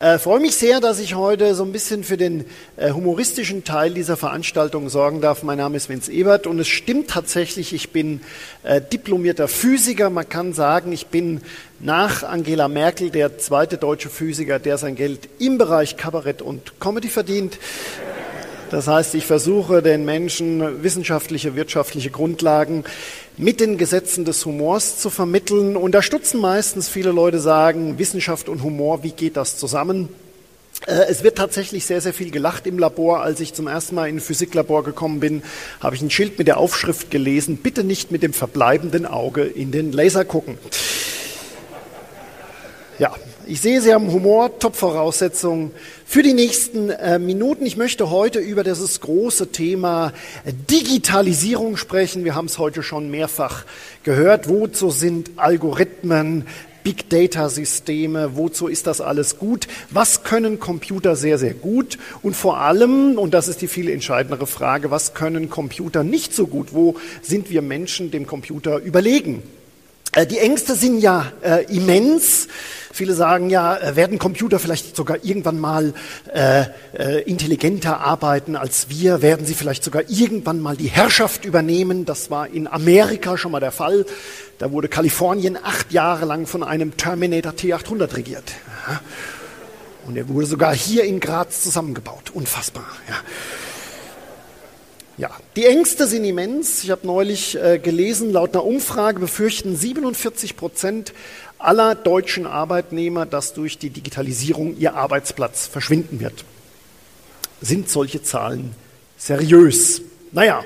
Äh, freue mich sehr, dass ich heute so ein bisschen für den äh, humoristischen Teil dieser Veranstaltung sorgen darf. Mein Name ist Vince Ebert und es stimmt tatsächlich, ich bin äh, diplomierter Physiker. Man kann sagen, ich bin nach Angela Merkel der zweite deutsche Physiker, der sein Geld im Bereich Kabarett und Comedy verdient. Das heißt, ich versuche den Menschen wissenschaftliche, wirtschaftliche Grundlagen mit den Gesetzen des Humors zu vermitteln. Und da stutzen meistens viele Leute sagen, Wissenschaft und Humor, wie geht das zusammen? Äh, es wird tatsächlich sehr, sehr viel gelacht im Labor. Als ich zum ersten Mal in ein Physiklabor gekommen bin, habe ich ein Schild mit der Aufschrift gelesen, bitte nicht mit dem verbleibenden Auge in den Laser gucken. Ja, ich sehe, Sie haben Humor, Top-Voraussetzungen für die nächsten äh, Minuten. Ich möchte heute über dieses große Thema Digitalisierung sprechen. Wir haben es heute schon mehrfach gehört. Wozu sind Algorithmen, Big Data Systeme, wozu ist das alles gut? Was können Computer sehr, sehr gut? Und vor allem, und das ist die viel entscheidendere Frage, was können Computer nicht so gut? Wo sind wir Menschen dem Computer überlegen? Äh, die Ängste sind ja äh, immens. Viele sagen ja, äh, werden Computer vielleicht sogar irgendwann mal äh, äh, intelligenter arbeiten als wir? Werden sie vielleicht sogar irgendwann mal die Herrschaft übernehmen? Das war in Amerika schon mal der Fall. Da wurde Kalifornien acht Jahre lang von einem Terminator T800 regiert. Und er wurde sogar hier in Graz zusammengebaut. Unfassbar. Ja. Ja, die Ängste sind immens. Ich habe neulich äh, gelesen, laut einer Umfrage befürchten 47 Prozent aller deutschen Arbeitnehmer, dass durch die Digitalisierung ihr Arbeitsplatz verschwinden wird. Sind solche Zahlen seriös? Naja,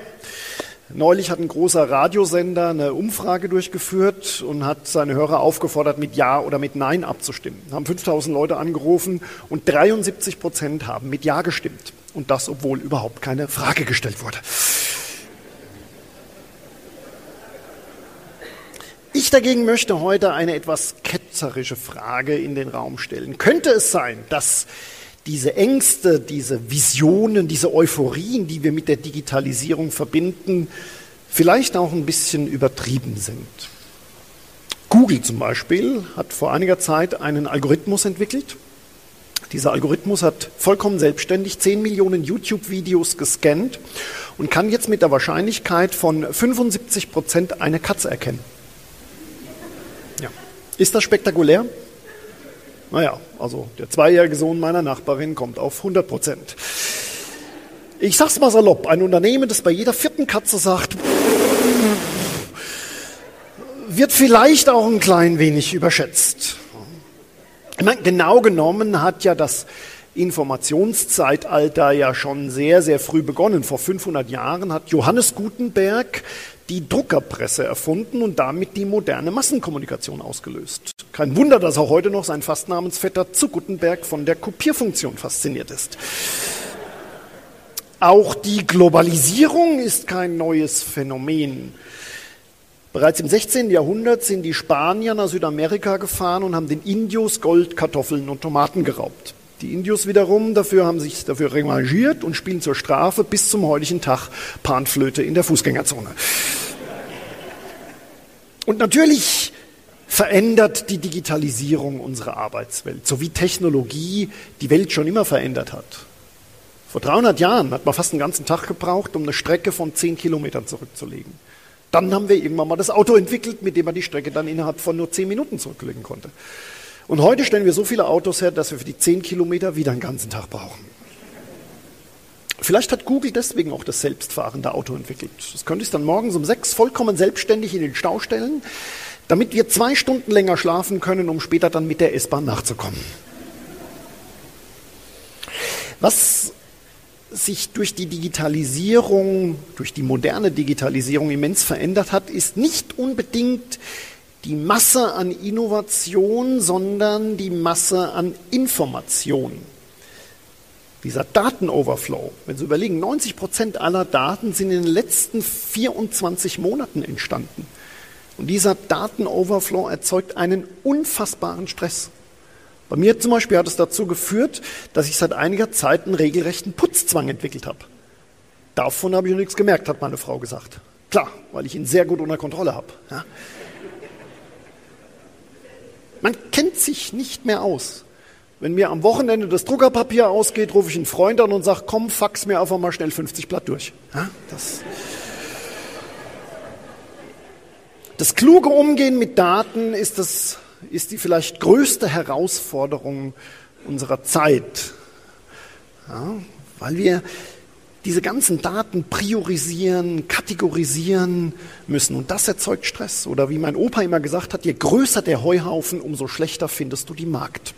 neulich hat ein großer Radiosender eine Umfrage durchgeführt und hat seine Hörer aufgefordert, mit Ja oder mit Nein abzustimmen. Haben 5000 Leute angerufen und 73 Prozent haben mit Ja gestimmt. Und das, obwohl überhaupt keine Frage gestellt wurde. Ich dagegen möchte heute eine etwas ketzerische Frage in den Raum stellen. Könnte es sein, dass diese Ängste, diese Visionen, diese Euphorien, die wir mit der Digitalisierung verbinden, vielleicht auch ein bisschen übertrieben sind? Google zum Beispiel hat vor einiger Zeit einen Algorithmus entwickelt, dieser Algorithmus hat vollkommen selbstständig 10 Millionen YouTube-Videos gescannt und kann jetzt mit der Wahrscheinlichkeit von 75 Prozent eine Katze erkennen. Ja. Ist das spektakulär? Naja, also der zweijährige Sohn meiner Nachbarin kommt auf 100 Prozent. Ich sag's mal salopp, ein Unternehmen, das bei jeder vierten Katze sagt, wird vielleicht auch ein klein wenig überschätzt. Ich meine, genau genommen hat ja das Informationszeitalter ja schon sehr, sehr früh begonnen. Vor 500 Jahren hat Johannes Gutenberg die Druckerpresse erfunden und damit die moderne Massenkommunikation ausgelöst. Kein Wunder, dass auch heute noch sein Fastnamensvetter zu Gutenberg von der Kopierfunktion fasziniert ist. Auch die Globalisierung ist kein neues Phänomen. Bereits im 16. Jahrhundert sind die Spanier nach Südamerika gefahren und haben den Indios Gold, Kartoffeln und Tomaten geraubt. Die Indios wiederum dafür haben sich dafür revanchiert und spielen zur Strafe bis zum heutigen Tag Panflöte in der Fußgängerzone. Und natürlich verändert die Digitalisierung unsere Arbeitswelt, so wie Technologie die Welt schon immer verändert hat. Vor 300 Jahren hat man fast einen ganzen Tag gebraucht, um eine Strecke von 10 Kilometern zurückzulegen. Dann haben wir irgendwann mal das Auto entwickelt, mit dem man die Strecke dann innerhalb von nur zehn Minuten zurücklegen konnte. Und heute stellen wir so viele Autos her, dass wir für die zehn Kilometer wieder einen ganzen Tag brauchen. Vielleicht hat Google deswegen auch das selbstfahrende Auto entwickelt. Das könnte ich dann morgens um sechs vollkommen selbstständig in den Stau stellen, damit wir zwei Stunden länger schlafen können, um später dann mit der S-Bahn nachzukommen. Was sich durch die Digitalisierung, durch die moderne Digitalisierung immens verändert hat, ist nicht unbedingt die Masse an Innovation, sondern die Masse an Information. Dieser Datenoverflow, wenn Sie überlegen, 90 Prozent aller Daten sind in den letzten 24 Monaten entstanden. Und dieser Datenoverflow erzeugt einen unfassbaren Stress. Bei mir zum Beispiel hat es dazu geführt, dass ich seit einiger Zeit einen regelrechten Putzzwang entwickelt habe. Davon habe ich noch nichts gemerkt, hat meine Frau gesagt. Klar, weil ich ihn sehr gut unter Kontrolle habe. Ja. Man kennt sich nicht mehr aus. Wenn mir am Wochenende das Druckerpapier ausgeht, rufe ich einen Freund an und sage, komm, fax mir einfach mal schnell 50 Blatt durch. Ja, das, das kluge Umgehen mit Daten ist, das, ist die vielleicht größte Herausforderung unserer Zeit. Ja, weil wir diese ganzen Daten priorisieren, kategorisieren müssen. Und das erzeugt Stress. Oder wie mein Opa immer gesagt hat, je größer der Heuhaufen, umso schlechter findest du die Markt.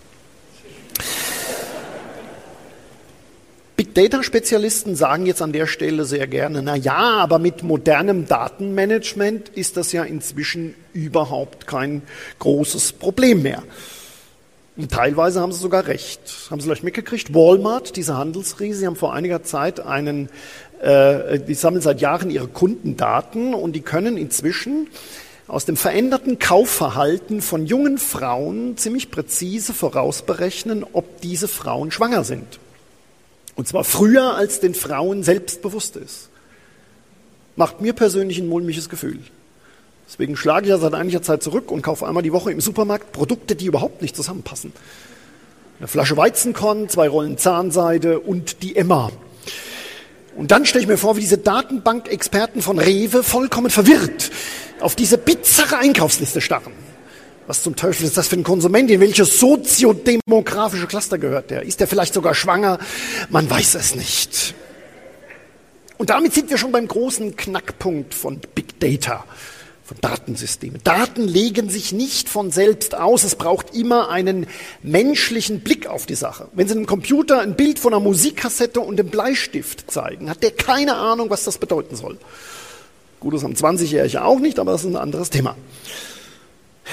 Big Data Spezialisten sagen jetzt an der Stelle sehr gerne, na ja, aber mit modernem Datenmanagement ist das ja inzwischen überhaupt kein großes Problem mehr. Und teilweise haben sie sogar recht. Haben Sie vielleicht mitgekriegt? Walmart, diese Handelsriese, sie haben vor einiger Zeit einen, äh, die sammeln seit Jahren ihre Kundendaten und die können inzwischen aus dem veränderten Kaufverhalten von jungen Frauen ziemlich präzise vorausberechnen, ob diese Frauen schwanger sind. Und zwar früher, als den Frauen selbst bewusst ist. Macht mir persönlich ein mulmiges Gefühl. Deswegen schlage ich ja seit einiger Zeit zurück und kaufe einmal die Woche im Supermarkt Produkte, die überhaupt nicht zusammenpassen. Eine Flasche Weizenkorn, zwei Rollen Zahnseide und die Emma. Und dann stelle ich mir vor, wie diese Datenbank-Experten von Rewe vollkommen verwirrt auf diese bizarre Einkaufsliste starren. Was zum Teufel ist das für ein Konsument? In welches soziodemografische Cluster gehört der? Ist der vielleicht sogar schwanger? Man weiß es nicht. Und damit sind wir schon beim großen Knackpunkt von Big Data von Datensystemen. Daten legen sich nicht von selbst aus. Es braucht immer einen menschlichen Blick auf die Sache. Wenn Sie einem Computer ein Bild von einer Musikkassette und einem Bleistift zeigen, hat der keine Ahnung, was das bedeuten soll. Gut, das haben 20-Jährige auch nicht, aber das ist ein anderes Thema.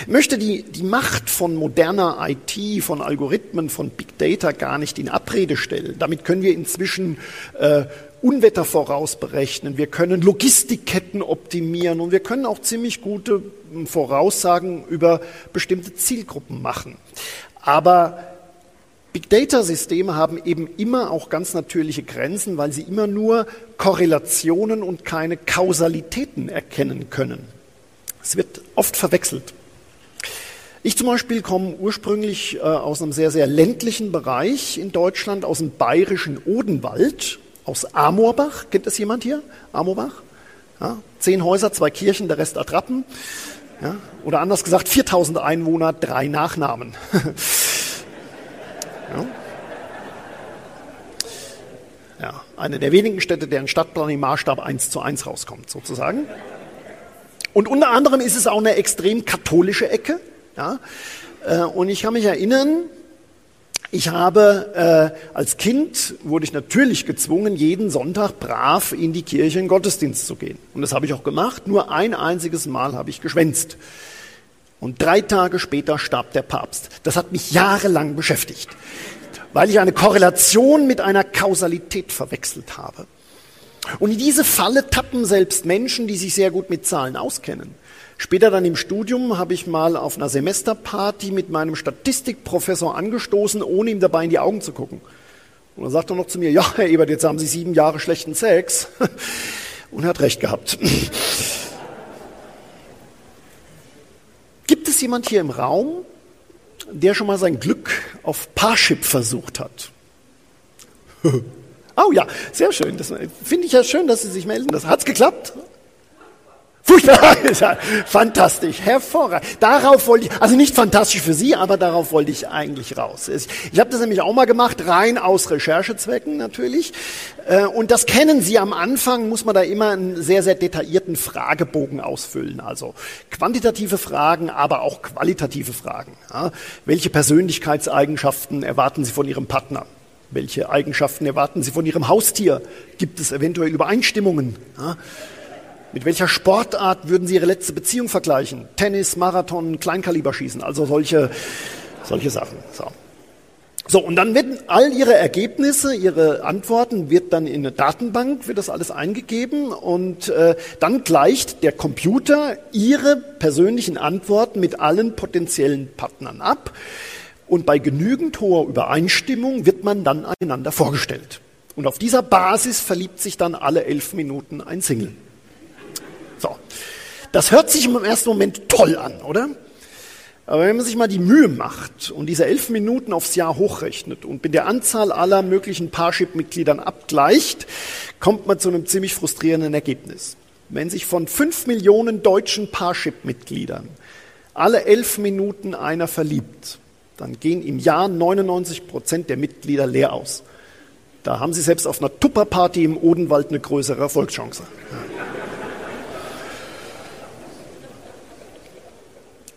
Möchte die, die Macht von moderner IT, von Algorithmen, von Big Data gar nicht in Abrede stellen. Damit können wir inzwischen äh, Unwetter vorausberechnen, wir können Logistikketten optimieren und wir können auch ziemlich gute hm, Voraussagen über bestimmte Zielgruppen machen. Aber Big Data-Systeme haben eben immer auch ganz natürliche Grenzen, weil sie immer nur Korrelationen und keine Kausalitäten erkennen können. Es wird oft verwechselt. Ich zum Beispiel komme ursprünglich äh, aus einem sehr, sehr ländlichen Bereich in Deutschland, aus dem bayerischen Odenwald aus Amorbach. Kennt das jemand hier? Amorbach? Ja, zehn Häuser, zwei Kirchen, der Rest Attrappen. Ja, oder anders gesagt, 4000 Einwohner, drei Nachnamen. ja. ja. eine der wenigen Städte, deren Stadtplan im Maßstab 1 zu 1 rauskommt, sozusagen. Und unter anderem ist es auch eine extrem katholische Ecke. Ja. Äh, und ich kann mich erinnern, ich habe äh, als Kind wurde ich natürlich gezwungen, jeden Sonntag brav in die Kirche in Gottesdienst zu gehen. Und das habe ich auch gemacht. Nur ein einziges Mal habe ich geschwänzt. Und drei Tage später starb der Papst. Das hat mich jahrelang beschäftigt, weil ich eine Korrelation mit einer Kausalität verwechselt habe. Und in diese Falle tappen selbst Menschen, die sich sehr gut mit Zahlen auskennen. Später dann im Studium habe ich mal auf einer Semesterparty mit meinem Statistikprofessor angestoßen, ohne ihm dabei in die Augen zu gucken. Und er sagte noch zu mir, ja, Herr Ebert, jetzt haben Sie sieben Jahre schlechten Sex. Und er hat recht gehabt. Gibt es jemand hier im Raum, der schon mal sein Glück auf Parship versucht hat? oh ja, sehr schön. Das finde ich ja schön, dass Sie sich melden. Das hat's geklappt? Furchtbar, fantastisch, hervorragend. Darauf wollte ich, also nicht fantastisch für Sie, aber darauf wollte ich eigentlich raus. Ich habe das nämlich auch mal gemacht, rein aus Recherchezwecken natürlich. Äh, und das kennen Sie am Anfang, muss man da immer einen sehr, sehr detaillierten Fragebogen ausfüllen. Also quantitative Fragen, aber auch qualitative Fragen. Welche Persönlichkeitseigenschaften erwarten Sie von Ihrem Partner? Welche Eigenschaften erwarten Sie von Ihrem Haustier? Gibt es eventuell Übereinstimmungen? Mit welcher Sportart würden Sie Ihre letzte Beziehung vergleichen? Tennis, Marathon, Kleinkaliberschießen, also solche, solche Sachen. So. So, und dann werden all Ihre Ergebnisse, Ihre Antworten, wird dann in eine Datenbank, wird das alles eingegeben und äh, dann gleicht der Computer Ihre persönlichen Antworten mit allen potenziellen Partnern ab und bei genügend hoher Übereinstimmung wird man dann einander vorgestellt. Und auf dieser Basis verliebt sich dann alle elf Minuten ein Single. So. Das hört sich im ersten Moment toll an, oder? Aber wenn man sich mal die Mühe macht und diese elf Minuten aufs Jahr hochrechnet und mit der Anzahl aller möglichen Parship-Mitgliedern abgleicht, kommt man zu einem ziemlich frustrierenden Ergebnis. Wenn sich von fünf Millionen deutschen Parship-Mitgliedern alle elf Minuten einer verliebt, dann gehen im Jahr 99 Prozent der Mitglieder leer aus. Da haben sie selbst auf einer Tupperparty im Odenwald eine größere Erfolgschance.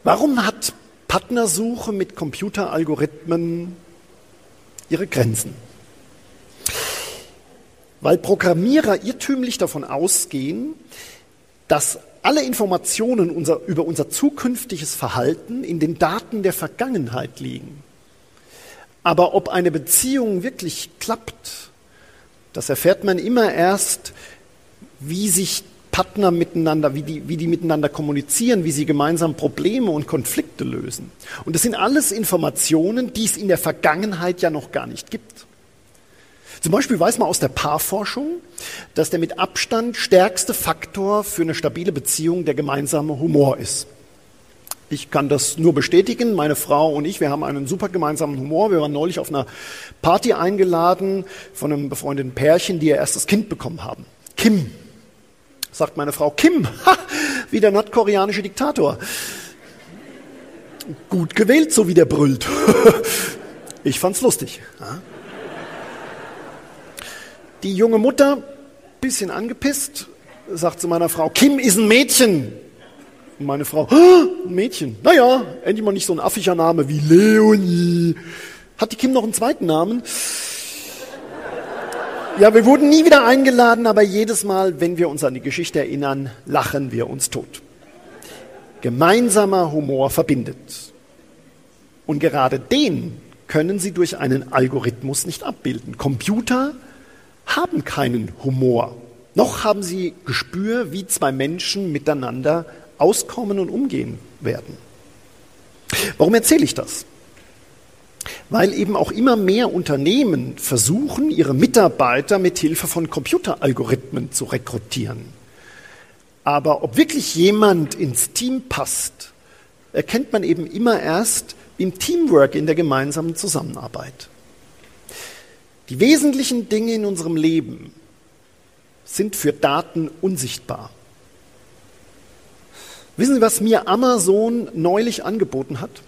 Warum hat Partnersuche mit Computeralgorithmen ihre Grenzen? Weil Programmierer irrtümlich davon ausgehen, dass alle Informationen unser, über unser zukünftiges Verhalten in den Daten der Vergangenheit liegen. Aber ob eine Beziehung wirklich klappt, das erfährt man immer erst, wie sich Partner miteinander, wie die, wie die miteinander kommunizieren, wie sie gemeinsam Probleme und Konflikte lösen. Und das sind alles Informationen, die es in der Vergangenheit ja noch gar nicht gibt. Zum Beispiel weiß man aus der Paarforschung, dass der mit Abstand stärkste Faktor für eine stabile Beziehung der gemeinsame Humor ist. Ich kann das nur bestätigen. Meine Frau und ich, wir haben einen super gemeinsamen Humor. Wir waren neulich auf einer Party eingeladen von einem befreundeten Pärchen, die ihr erstes Kind bekommen haben. Kim sagt meine Frau, Kim, ha, wie der nordkoreanische Diktator. Gut gewählt, so wie der brüllt. Ich fand's lustig. Die junge Mutter, bisschen angepisst, sagt zu meiner Frau, Kim ist ein Mädchen. Und meine Frau, ein Mädchen. Naja, endlich mal nicht so ein affischer Name wie Leonie. Hat die Kim noch einen zweiten Namen? Ja, wir wurden nie wieder eingeladen, aber jedes Mal, wenn wir uns an die Geschichte erinnern, lachen wir uns tot. Gemeinsamer Humor verbindet. Und gerade den können Sie durch einen Algorithmus nicht abbilden. Computer haben keinen Humor. Noch haben sie Gespür, wie zwei Menschen miteinander auskommen und umgehen werden. Warum erzähle ich das? Weil eben auch immer mehr Unternehmen versuchen, ihre Mitarbeiter mit Hilfe von Computeralgorithmen zu rekrutieren. Aber ob wirklich jemand ins Team passt, erkennt man eben immer erst im Teamwork, in der gemeinsamen Zusammenarbeit. Die wesentlichen Dinge in unserem Leben sind für Daten unsichtbar. Wissen Sie, was mir Amazon neulich angeboten hat?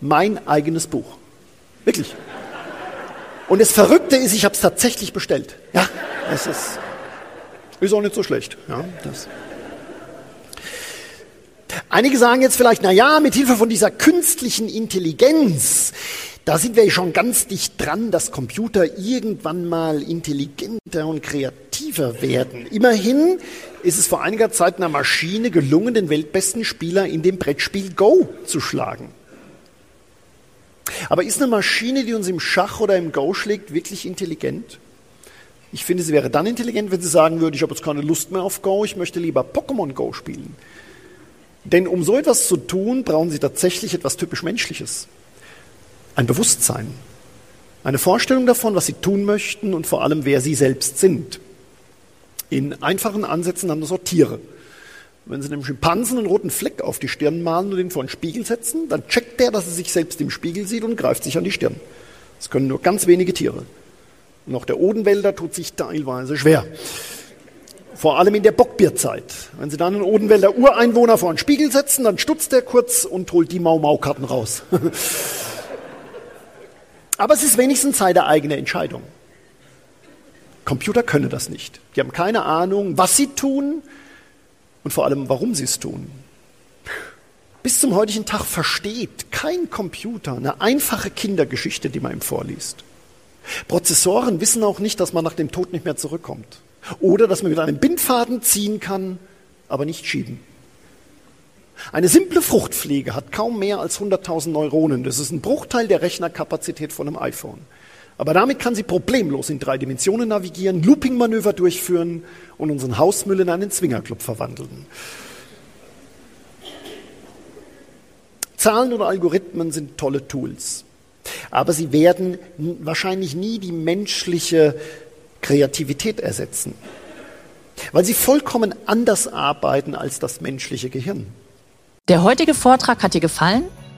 Mein eigenes Buch. Wirklich. Und das Verrückte ist, ich habe es tatsächlich bestellt. Ja, es ist, ist auch nicht so schlecht. Ja, das. Einige sagen jetzt vielleicht, na ja, mit Hilfe von dieser künstlichen Intelligenz, da sind wir schon ganz dicht dran, dass Computer irgendwann mal intelligenter und kreativer werden. Immerhin ist es vor einiger Zeit einer Maschine gelungen, den weltbesten Spieler in dem Brettspiel Go zu schlagen. Aber ist eine Maschine, die uns im Schach oder im Go schlägt, wirklich intelligent? Ich finde, sie wäre dann intelligent, wenn sie sagen würde, ich habe jetzt keine Lust mehr auf Go, ich möchte lieber Pokémon Go spielen. Denn um so etwas zu tun, brauchen sie tatsächlich etwas typisch Menschliches. Ein Bewusstsein. Eine Vorstellung davon, was sie tun möchten und vor allem, wer sie selbst sind. In einfachen Ansätzen haben das auch Tiere. Wenn Sie einem Schimpansen einen roten Fleck auf die Stirn malen und ihn vor einen Spiegel setzen, dann checkt der, dass er sich selbst im Spiegel sieht und greift sich an die Stirn. Das können nur ganz wenige Tiere. Und auch der Odenwälder tut sich teilweise schwer. Vor allem in der Bockbierzeit. Wenn Sie dann einen Odenwälder Ureinwohner vor einen Spiegel setzen, dann stutzt er kurz und holt die Mau-Mau-Karten raus. Aber es ist wenigstens seine eigene Entscheidung. Computer können das nicht. Die haben keine Ahnung, was sie tun, und vor allem, warum sie es tun. Bis zum heutigen Tag versteht kein Computer eine einfache Kindergeschichte, die man ihm vorliest. Prozessoren wissen auch nicht, dass man nach dem Tod nicht mehr zurückkommt. Oder dass man mit einem Bindfaden ziehen kann, aber nicht schieben. Eine simple Fruchtfliege hat kaum mehr als 100.000 Neuronen. Das ist ein Bruchteil der Rechnerkapazität von einem iPhone. Aber damit kann sie problemlos in drei Dimensionen navigieren, Looping-Manöver durchführen und unseren Hausmüll in einen Zwingerclub verwandeln. Zahlen oder Algorithmen sind tolle Tools, aber sie werden wahrscheinlich nie die menschliche Kreativität ersetzen, weil sie vollkommen anders arbeiten als das menschliche Gehirn. Der heutige Vortrag hat dir gefallen?